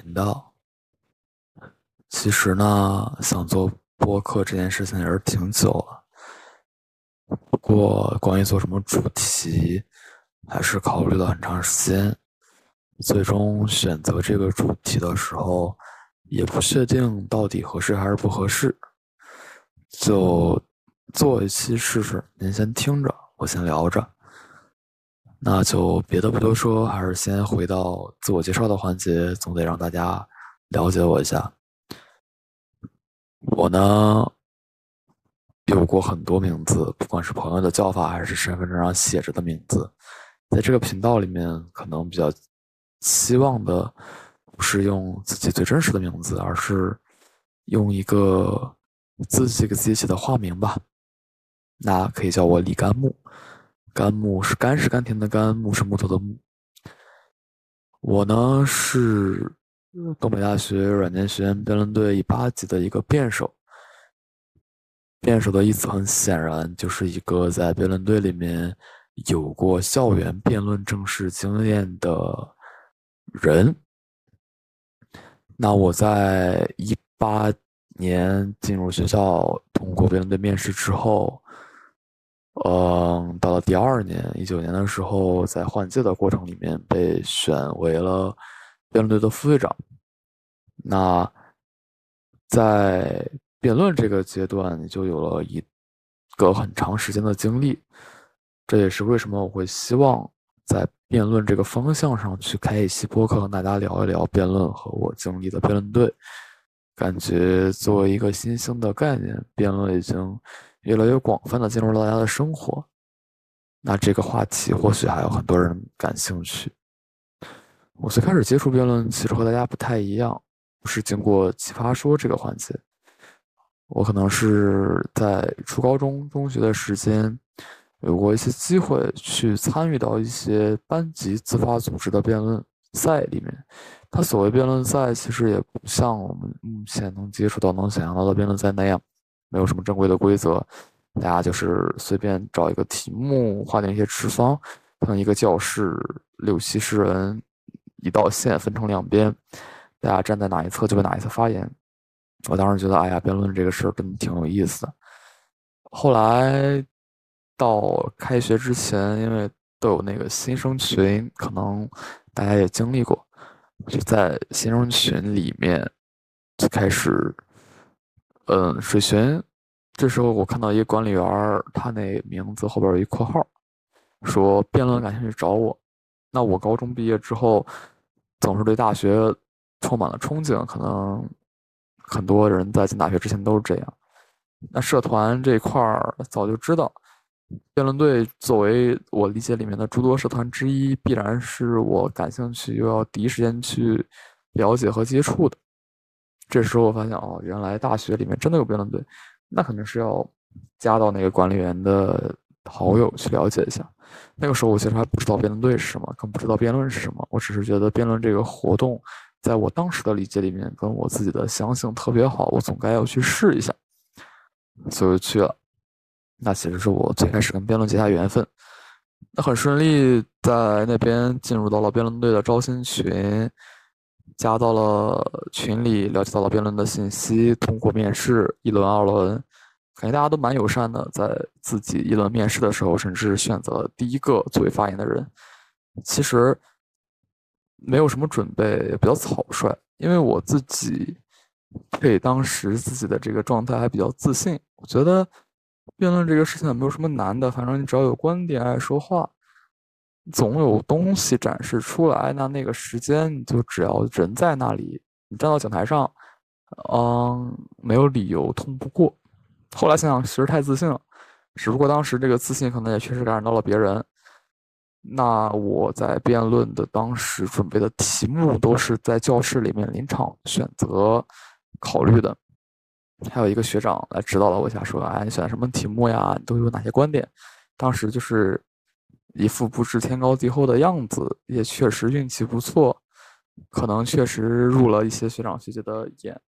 频道。其实呢，想做播客这件事情也是挺久了，不过关于做什么主题，还是考虑了很长时间。最终选择这个主题的时候，也不确定到底合适还是不合适，就做一期试试。您先听着，我先聊着。那就别的不多说，还是先回到自我介绍的环节，总得让大家了解我一下。我呢有过很多名字，不管是朋友的叫法，还是身份证上写着的名字。在这个频道里面，可能比较希望的不是用自己最真实的名字，而是用一个自己给自己起的化名吧。那可以叫我李甘木。甘木是甘是甘甜的甘，木是木头的木。我呢是东北大学软件学院辩论队一八级的一个辩手。辩手的意思很显然就是一个在辩论队里面有过校园辩论正式经验的人。那我在一八年进入学校，通过辩论队面试之后。嗯，到了第二年，一九年的时候，在换届的过程里面被选为了辩论队的副队长。那在辩论这个阶段，你就有了一个很长时间的经历。这也是为什么我会希望在辩论这个方向上去开一期播客，和大家聊一聊辩论和我经历的辩论队。感觉作为一个新兴的概念，辩论已经。越来越广泛的进入了大家的生活，那这个话题或许还有很多人感兴趣。我最开始接触辩论，其实和大家不太一样，不是经过奇葩说这个环节。我可能是在初高中、中学的时间，有过一些机会去参与到一些班级自发组织的辩论赛里面。它所谓辩论赛，其实也不像我们目前能接触到、能想象到的辩论赛那样。没有什么正规的规则，大家就是随便找一个题目，划定一些持方，可能一个教室六七十人，一道线分成两边，大家站在哪一侧就在哪一侧发言。我当时觉得，哎呀，辩论这个事儿真的挺有意思的。后来到开学之前，因为都有那个新生群，可能大家也经历过，就在新生群里面就开始。嗯，水群，这时候我看到一个管理员他那名字后边有一括号，说辩论感兴趣找我。那我高中毕业之后，总是对大学充满了憧憬，可能很多人在进大学之前都是这样。那社团这块儿早就知道，辩论队作为我理解里面的诸多社团之一，必然是我感兴趣又要第一时间去了解和接触的。这时候我发现哦，原来大学里面真的有辩论队，那肯定是要加到那个管理员的好友去了解一下。那个时候我其实还不知道辩论队是什么，更不知道辩论是什么。我只是觉得辩论这个活动，在我当时的理解里面，跟我自己的相性特别好，我总该要去试一下，所以就去了。那其实是我最开始跟辩论结下缘分，那很顺利在那边进入到了辩论队的招新群。加到了群里，了解到了辩论的信息。通过面试一轮、二轮，感觉大家都蛮友善的。在自己一轮面试的时候，甚至选择第一个作为发言的人。其实没有什么准备，比较草率。因为我自己对当时自己的这个状态还比较自信，我觉得辩论这个事情也没有什么难的，反正你只要有观点、爱说话。总有东西展示出来，那那个时间你就只要人在那里，你站到讲台上，嗯，没有理由通不过。后来想想，其实太自信了，只不过当时这个自信可能也确实感染到了别人。那我在辩论的当时准备的题目都是在教室里面临场选择考虑的，还有一个学长来指导了我一下，说：“哎，你选什么题目呀？都有哪些观点？”当时就是。一副不知天高地厚的样子，也确实运气不错，可能确实入了一些学长学姐的眼，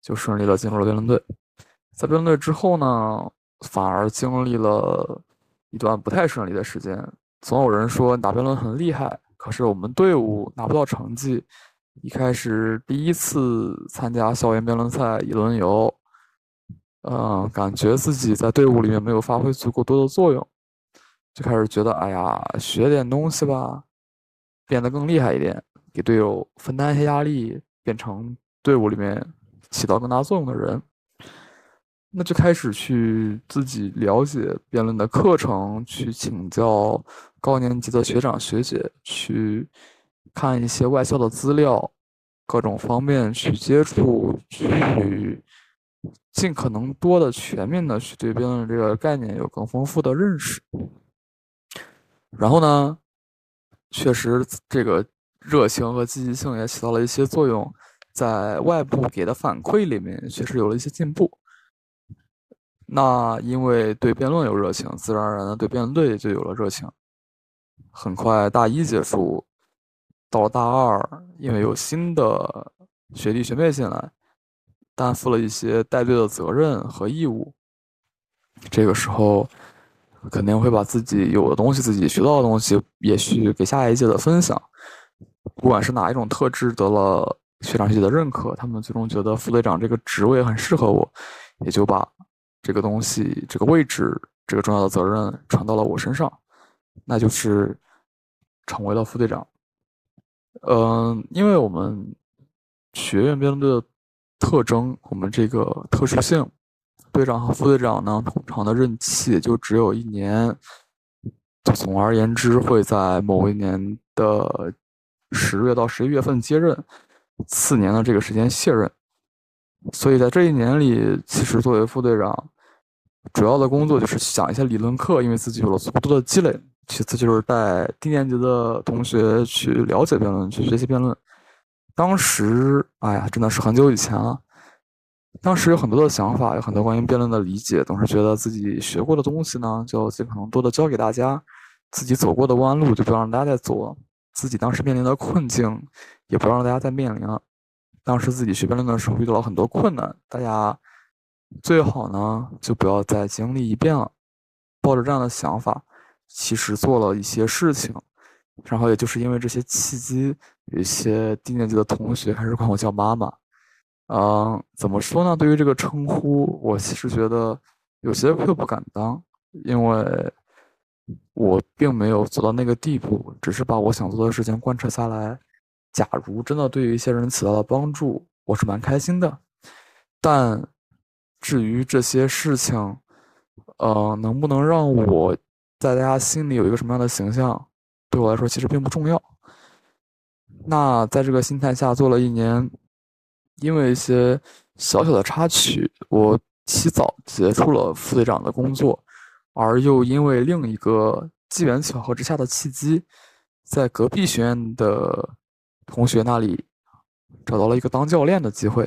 就顺利的进入了辩论队。在辩论队之后呢，反而经历了一段不太顺利的时间。总有人说你打辩论很厉害，可是我们队伍拿不到成绩。一开始第一次参加校园辩论赛一轮游，嗯，感觉自己在队伍里面没有发挥足够多的作用，就开始觉得，哎呀，学点东西吧，变得更厉害一点，给队友分担一些压力，变成队伍里面起到更大作用的人。那就开始去自己了解辩论的课程，去请教高年级的学长学姐，去看一些外校的资料，各种方面去接触，去尽可能多的、全面的去对辩论这个概念有更丰富的认识。然后呢，确实这个热情和积极性也起到了一些作用，在外部给的反馈里面确实有了一些进步。那因为对辩论有热情，自然而然的对辩论队就有了热情。很快大一结束，到了大二，因为有新的学弟学妹进来，担负了一些带队的责任和义务。这个时候，肯定会把自己有的东西、自己学到的东西，也许给下一届的分享。不管是哪一种特质得了学长学姐的认可，他们最终觉得副队长这个职位很适合我，也就把。这个东西，这个位置，这个重要的责任传到了我身上，那就是成为了副队长。嗯，因为我们学院辩论队的特征，我们这个特殊性，队长和副队长呢，通常的任期就只有一年，总而言之，会在某一年的十月到十一月份接任，次年的这个时间卸任。所以在这一年里，其实作为副队长，主要的工作就是讲一些理论课，因为自己有了足够的积累。其次就是带低年级的同学去了解辩论，去学习辩论。当时，哎呀，真的是很久以前了。当时有很多的想法，有很多关于辩论的理解，总是觉得自己学过的东西呢，就尽可能多的教给大家；自己走过的弯路，就不要让大家再走；自己当时面临的困境，也不让大家再面临了。当时自己学辩论的时候遇到了很多困难，大家最好呢就不要再经历一遍了。抱着这样的想法，其实做了一些事情，然后也就是因为这些契机，有一些低年级的同学开始管我叫妈妈。嗯，怎么说呢？对于这个称呼，我其实觉得有些愧不敢当，因为我并没有走到那个地步，只是把我想做的事情贯彻下来。假如真的对于一些人起到了帮助，我是蛮开心的。但至于这些事情，呃，能不能让我在大家心里有一个什么样的形象，对我来说其实并不重要。那在这个心态下做了一年，因为一些小小的插曲，我提早结束了副队长的工作，而又因为另一个机缘巧合之下的契机，在隔壁学院的。同学那里找到了一个当教练的机会。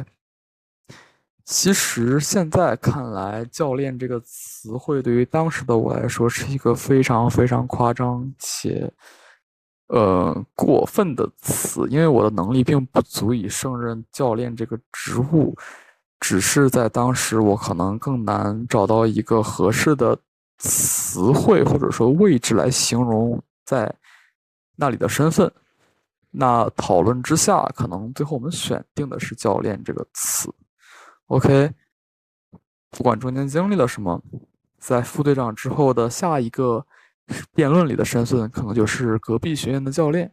其实现在看来，“教练”这个词汇对于当时的我来说是一个非常非常夸张且呃过分的词，因为我的能力并不足以胜任教练这个职务。只是在当时，我可能更难找到一个合适的词汇或者说位置来形容在那里的身份。那讨论之下，可能最后我们选定的是“教练”这个词。OK，不管中间经历了什么，在副队长之后的下一个辩论里的身份，可能就是隔壁学院的教练。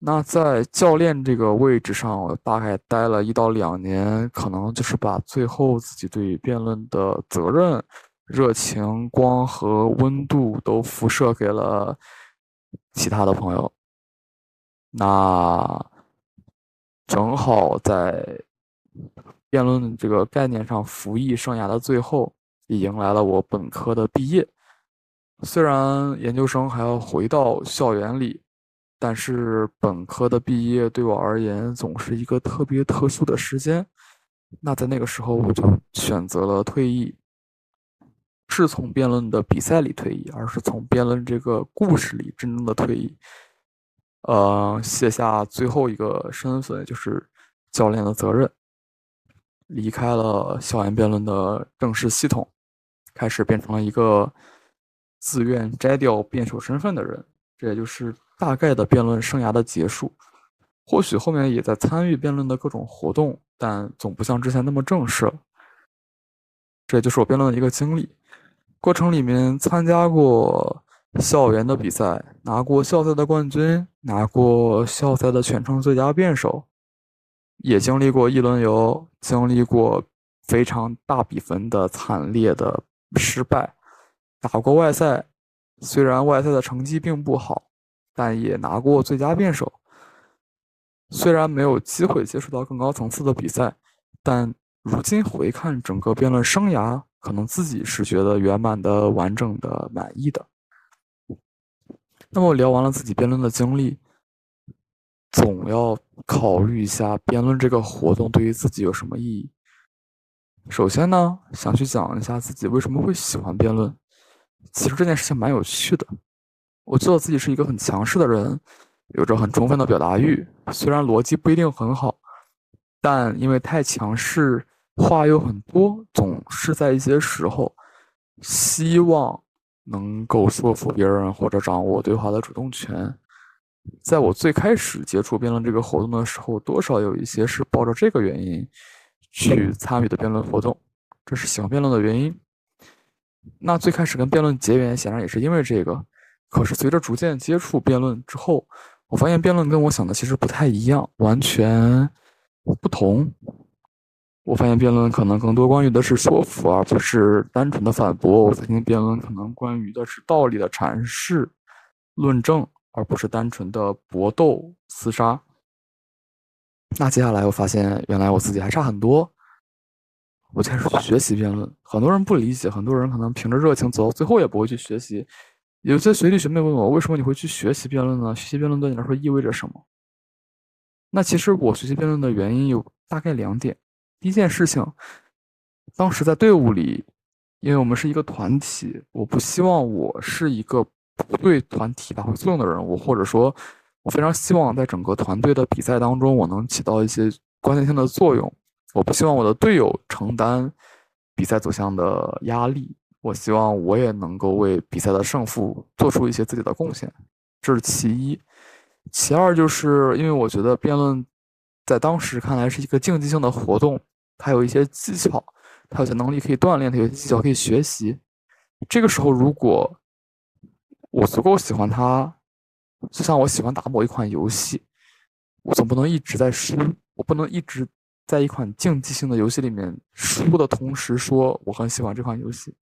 那在教练这个位置上，我大概待了一到两年，可能就是把最后自己对辩论的责任、热情、光和温度都辐射给了其他的朋友。那正好在辩论这个概念上服役生涯的最后，也迎来了我本科的毕业。虽然研究生还要回到校园里，但是本科的毕业对我而言总是一个特别特殊的时间。那在那个时候，我就选择了退役，是从辩论的比赛里退役，而是从辩论这个故事里真正的退役。呃，卸下最后一个身份，就是教练的责任，离开了校园辩论的正式系统，开始变成了一个自愿摘掉辩手身份的人。这也就是大概的辩论生涯的结束。或许后面也在参与辩论的各种活动，但总不像之前那么正式了。这也就是我辩论的一个经历。过程里面参加过校园的比赛，拿过校赛的冠军，拿过校赛的全程最佳辩手，也经历过一轮游，经历过非常大比分的惨烈的失败，打过外赛，虽然外赛的成绩并不好，但也拿过最佳辩手。虽然没有机会接触到更高层次的比赛，但如今回看整个辩论生涯。可能自己是觉得圆满的、完整的、满意的。那么我聊完了自己辩论的经历，总要考虑一下辩论这个活动对于自己有什么意义。首先呢，想去讲一下自己为什么会喜欢辩论。其实这件事情蛮有趣的。我知道自己是一个很强势的人，有着很充分的表达欲，虽然逻辑不一定很好，但因为太强势。话又很多，总是在一些时候，希望能够说服别人或者掌握对话的主动权。在我最开始接触辩论这个活动的时候，多少有一些是抱着这个原因去参与的辩论活动，这是喜欢辩论的原因。那最开始跟辩论结缘，显然也是因为这个。可是随着逐渐接触辩论之后，我发现辩论跟我想的其实不太一样，完全不同。我发现辩论可能更多关于的是说服，而不是单纯的反驳。我发现辩论可能关于的是道理的阐释、论证，而不是单纯的搏斗、厮杀。那接下来我发现，原来我自己还差很多。我开始去学习辩论，很多人不理解，很多人可能凭着热情走到最后也不会去学习。有些学弟学妹问我，为什么你会去学习辩论呢？学习辩论对你来说意味着什么？那其实我学习辩论的原因有大概两点。第一件事情，当时在队伍里，因为我们是一个团体，我不希望我是一个对团体发挥作用的人物，或者说，我非常希望在整个团队的比赛当中，我能起到一些关键性的作用。我不希望我的队友承担比赛走向的压力，我希望我也能够为比赛的胜负做出一些自己的贡献，这是其一。其二就是因为我觉得辩论在当时看来是一个竞技性的活动。它有一些技巧，它有些能力可以锻炼，它有些技巧可以学习。这个时候，如果我足够喜欢它，就像我喜欢打某一款游戏，我总不能一直在输，我不能一直在一款竞技性的游戏里面输的同时说我很喜欢这款游戏。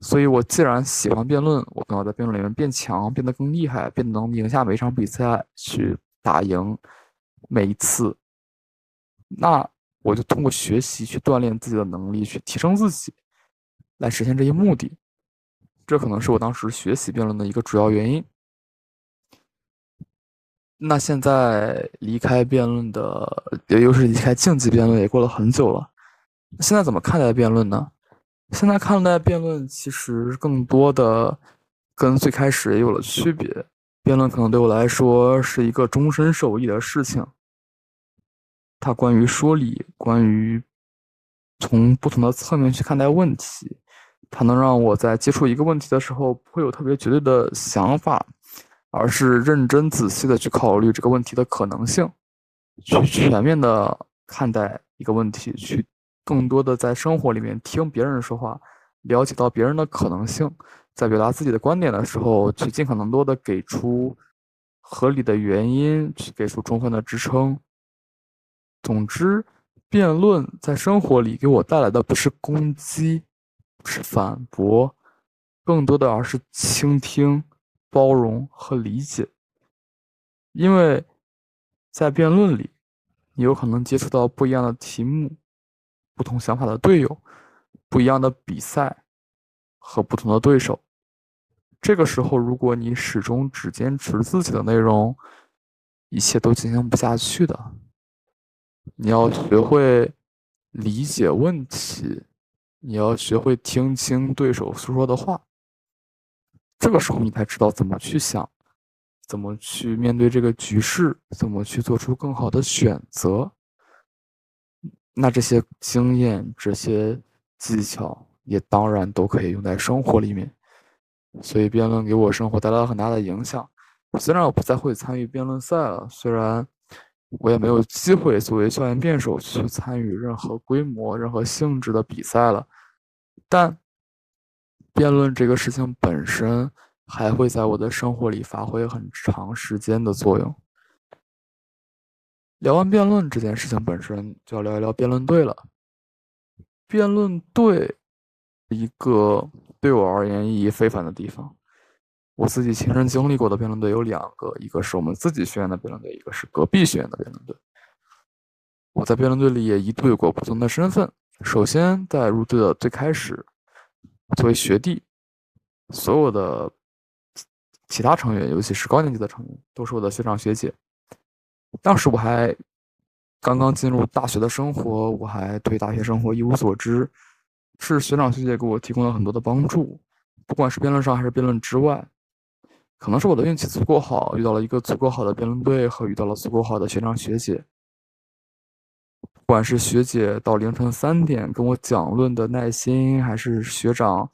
所以，我既然喜欢辩论，我更要在辩论里面变强，变得更厉害，变得能赢下每一场比赛，去打赢每一次。那。我就通过学习去锻炼自己的能力，去提升自己，来实现这一目的。这可能是我当时学习辩论的一个主要原因。那现在离开辩论的，也就是离开竞技辩论，也过了很久了。现在怎么看待辩论呢？现在看待辩论，其实更多的跟最开始也有了区别。辩论可能对我来说是一个终身受益的事情。它关于说理，关于从不同的侧面去看待问题，它能让我在接触一个问题的时候，不会有特别绝对的想法，而是认真仔细的去考虑这个问题的可能性，去全面的看待一个问题，去更多的在生活里面听别人说话，了解到别人的可能性，在表达自己的观点的时候，去尽可能多的给出合理的原因，去给出充分的支撑。总之，辩论在生活里给我带来的不是攻击，是反驳，更多的而是倾听、包容和理解。因为，在辩论里，你有可能接触到不一样的题目、不同想法的队友、不一样的比赛和不同的对手。这个时候，如果你始终只坚持自己的内容，一切都进行不下去的。你要学会理解问题，你要学会听清对手诉说的话。这个时候，你才知道怎么去想，怎么去面对这个局势，怎么去做出更好的选择。那这些经验、这些技巧，也当然都可以用在生活里面。所以，辩论给我生活带来了很大的影响。虽然我不再会参与辩论赛了，虽然我也没有机会作为校园辩手去参与任何规模、任何性质的比赛了，但辩论这个事情本身还会在我的生活里发挥很长时间的作用。聊完辩论这件事情本身，就要聊一聊辩论队了。辩论队，一个对我而言意义非凡的地方。我自己亲身经历过的辩论队有两个，一个是我们自己学院的辩论队，一个是隔壁学院的辩论队。我在辩论队里也一度有过不同的身份。首先，在入队的最开始，作为学弟，所有的其他成员，尤其是高年级的成员，都是我的学长学姐。当时我还刚刚进入大学的生活，我还对大学生活一无所知，是学长学姐给我提供了很多的帮助，不管是辩论上还是辩论之外。可能是我的运气足够好，遇到了一个足够好的辩论队和遇到了足够好的学长学姐。不管是学姐到凌晨三点跟我讲论的耐心，还是学长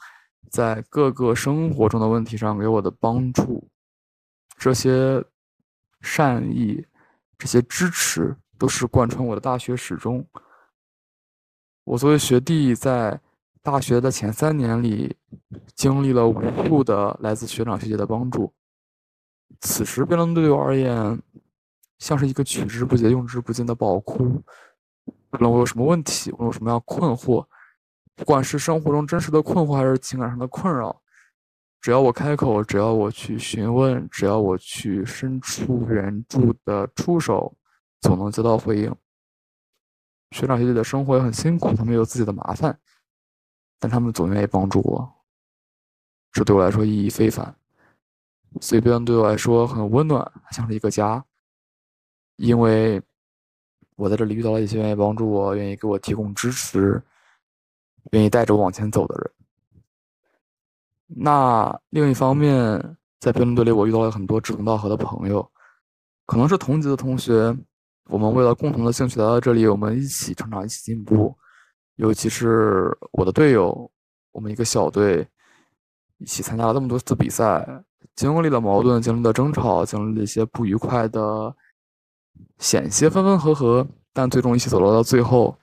在各个生活中的问题上给我的帮助，这些善意、这些支持，都是贯穿我的大学始终。我作为学弟在。大学的前三年里，经历了无数的来自学长学姐的帮助。此时，辩论队对我而言，像是一个取之不竭、用之不尽的宝库。无论我有什么问题，我有什么样困惑，不管是生活中真实的困惑，还是情感上的困扰，只要我开口，只要我去询问，只要我去伸出援助的触手，总能得到回应。学长学姐的生活也很辛苦，他们有自己的麻烦。但他们总愿意帮助我，这对我来说意义非凡。所以辩论对我来说很温暖，像是一个家。因为我在这里遇到了一些愿意帮助我、愿意给我提供支持、愿意带着我往前走的人。那另一方面，在辩论队里，我遇到了很多志同道合的朋友，可能是同级的同学。我们为了共同的兴趣来到这里，我们一起成长，一起进步。尤其是我的队友，我们一个小队一起参加了那么多次比赛，经历了矛盾，经历了争吵，经历了一些不愉快的险些分分合合，但最终一起走到了最后。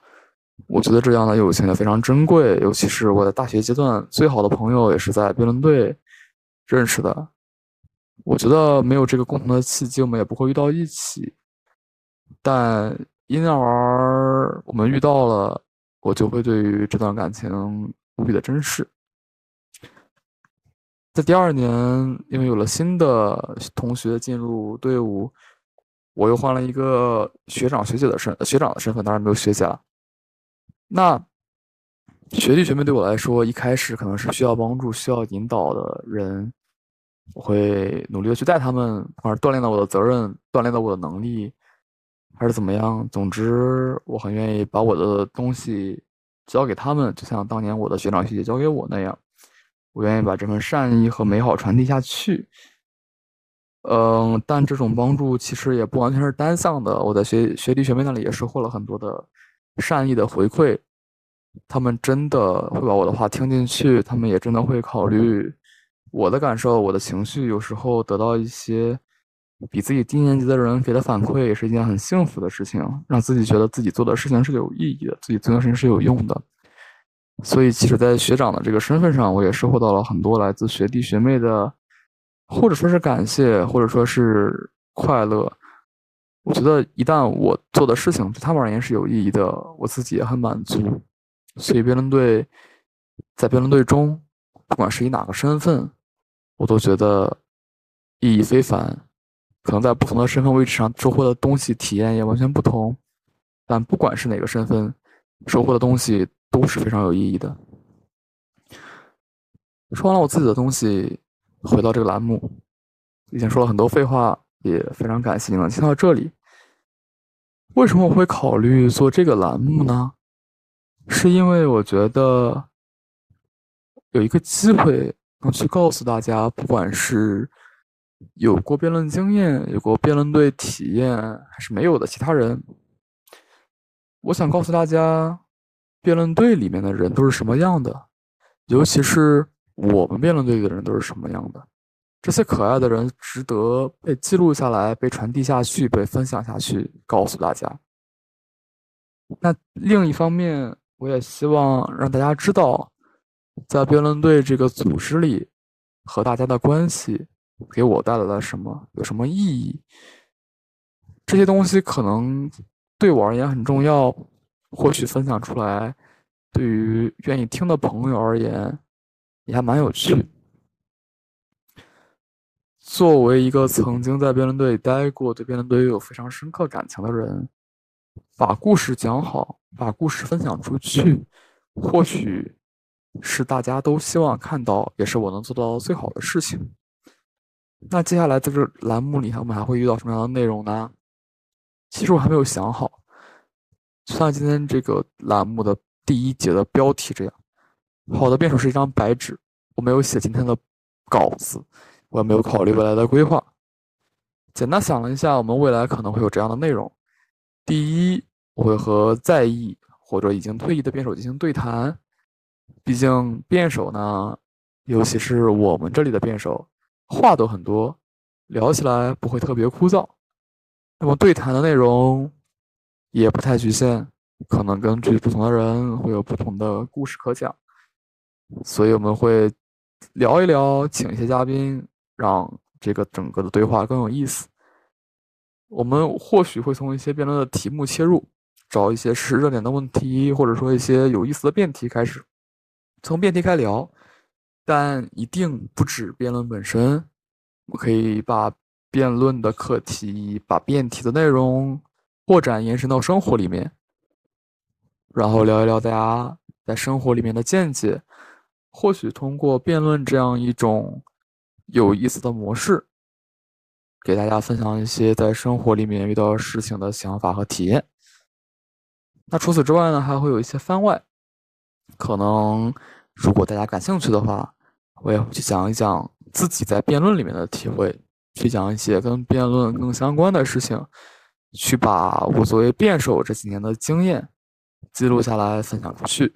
我觉得这样的友情也非常珍贵，尤其是我在大学阶段最好的朋友也是在辩论队认识的。我觉得没有这个共同的契机，我们也不会遇到一起。但因而我们遇到了。我就会对于这段感情无比的珍视。在第二年，因为有了新的同学进入队伍，我又换了一个学长学姐的身学长的身份，当然没有学姐了。那学弟学妹对我来说，一开始可能是需要帮助、需要引导的人，我会努力的去带他们，不管是锻炼到我的责任，锻炼到我的能力。还是怎么样？总之，我很愿意把我的东西交给他们，就像当年我的学长学姐交给我那样。我愿意把这份善意和美好传递下去。嗯，但这种帮助其实也不完全是单向的。我在学学弟学妹那里也收获了很多的善意的回馈，他们真的会把我的话听进去，他们也真的会考虑我的感受、我的情绪，有时候得到一些。比自己低年级的人给的反馈也是一件很幸福的事情，让自己觉得自己做的事情是有意义的，自己做的事情是有用的。所以，其实，在学长的这个身份上，我也收获到了很多来自学弟学妹的，或者说是感谢，或者说是快乐。我觉得，一旦我做的事情对他们而言是有意义的，我自己也很满足。所以，辩论队在辩论队中，不管是以哪个身份，我都觉得意义非凡。可能在不同的身份位置上收获的东西体验也完全不同，但不管是哪个身份，收获的东西都是非常有意义的。说完了我自己的东西，回到这个栏目，已经说了很多废话，也非常感谢你能听到这里。为什么我会考虑做这个栏目呢？是因为我觉得有一个机会能去告诉大家，不管是。有过辩论经验、有过辩论队体验还是没有的其他人，我想告诉大家，辩论队里面的人都是什么样的，尤其是我们辩论队的人都是什么样的。这些可爱的人值得被记录下来、被传递下去、被分享下去，告诉大家。那另一方面，我也希望让大家知道，在辩论队这个组织里，和大家的关系给我带来了什么，有什么意义。这些东西可能对我而言很重要，或许分享出来，对于愿意听的朋友而言，也还蛮有趣。作为一个曾经在辩论队待过、对辩论队有非常深刻感情的人。把故事讲好，把故事分享出去，或许是大家都希望看到，也是我能做到最好的事情。那接下来在这栏目里，我们还会遇到什么样的内容呢？其实我还没有想好。就像今天这个栏目的第一节的标题这样，好的辩手是一张白纸，我没有写今天的稿子，我也没有考虑未来的规划。简单想了一下，我们未来可能会有这样的内容。第一，我会和在役或者已经退役的辩手进行对谈。毕竟辩手呢，尤其是我们这里的辩手，话都很多，聊起来不会特别枯燥。那么对谈的内容也不太局限，可能根据不同的人会有不同的故事可讲。所以我们会聊一聊，请一些嘉宾，让这个整个的对话更有意思。我们或许会从一些辩论的题目切入，找一些是热点的问题，或者说一些有意思的辩题开始，从辩题开聊，但一定不止辩论本身。我可以把辩论的课题、把辩题的内容扩展延伸到生活里面，然后聊一聊大家在生活里面的见解。或许通过辩论这样一种有意思的模式。给大家分享一些在生活里面遇到事情的想法和体验。那除此之外呢，还会有一些番外。可能如果大家感兴趣的话，我也会去讲一讲自己在辩论里面的体会，去讲一些跟辩论更相关的事情，去把我作为辩手这几年的经验记录下来分享出去。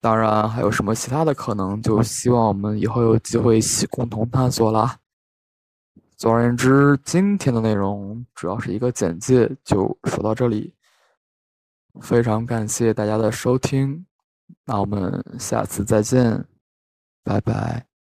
当然，还有什么其他的可能，就希望我们以后有机会一起共同探索啦。总而言之，今天的内容主要是一个简介，就说到这里。非常感谢大家的收听，那我们下次再见，拜拜。